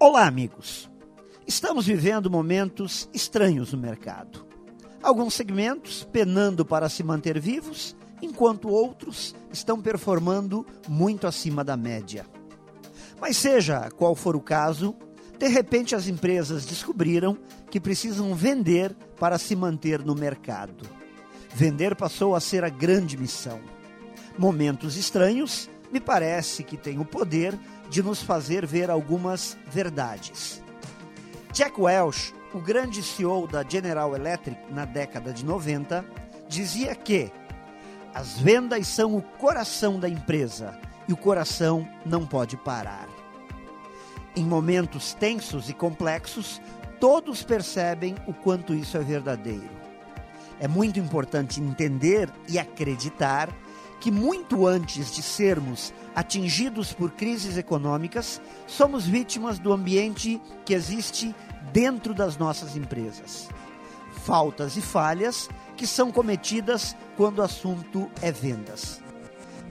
Olá, amigos. Estamos vivendo momentos estranhos no mercado. Alguns segmentos penando para se manter vivos, enquanto outros estão performando muito acima da média. Mas seja qual for o caso, de repente as empresas descobriram que precisam vender para se manter no mercado. Vender passou a ser a grande missão. Momentos estranhos me parece que têm o poder de nos fazer ver algumas verdades. Jack Welch, o grande CEO da General Electric na década de 90, dizia que as vendas são o coração da empresa e o coração não pode parar. Em momentos tensos e complexos, todos percebem o quanto isso é verdadeiro. É muito importante entender e acreditar que, muito antes de sermos atingidos por crises econômicas, somos vítimas do ambiente que existe dentro das nossas empresas. Faltas e falhas que são cometidas quando o assunto é vendas.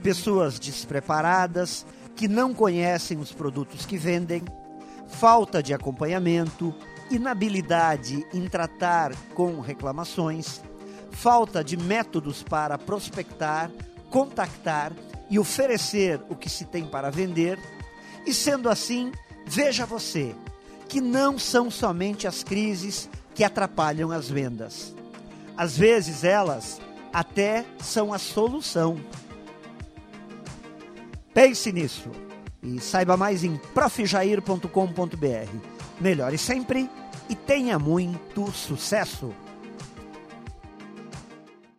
Pessoas despreparadas, que não conhecem os produtos que vendem, falta de acompanhamento, inabilidade em tratar com reclamações, falta de métodos para prospectar, contactar e oferecer o que se tem para vender. E sendo assim, veja você que não são somente as crises que atrapalham as vendas. Às vezes elas até são a solução. Pense nisso e saiba mais em profjair.com.br. Melhore sempre e tenha muito sucesso!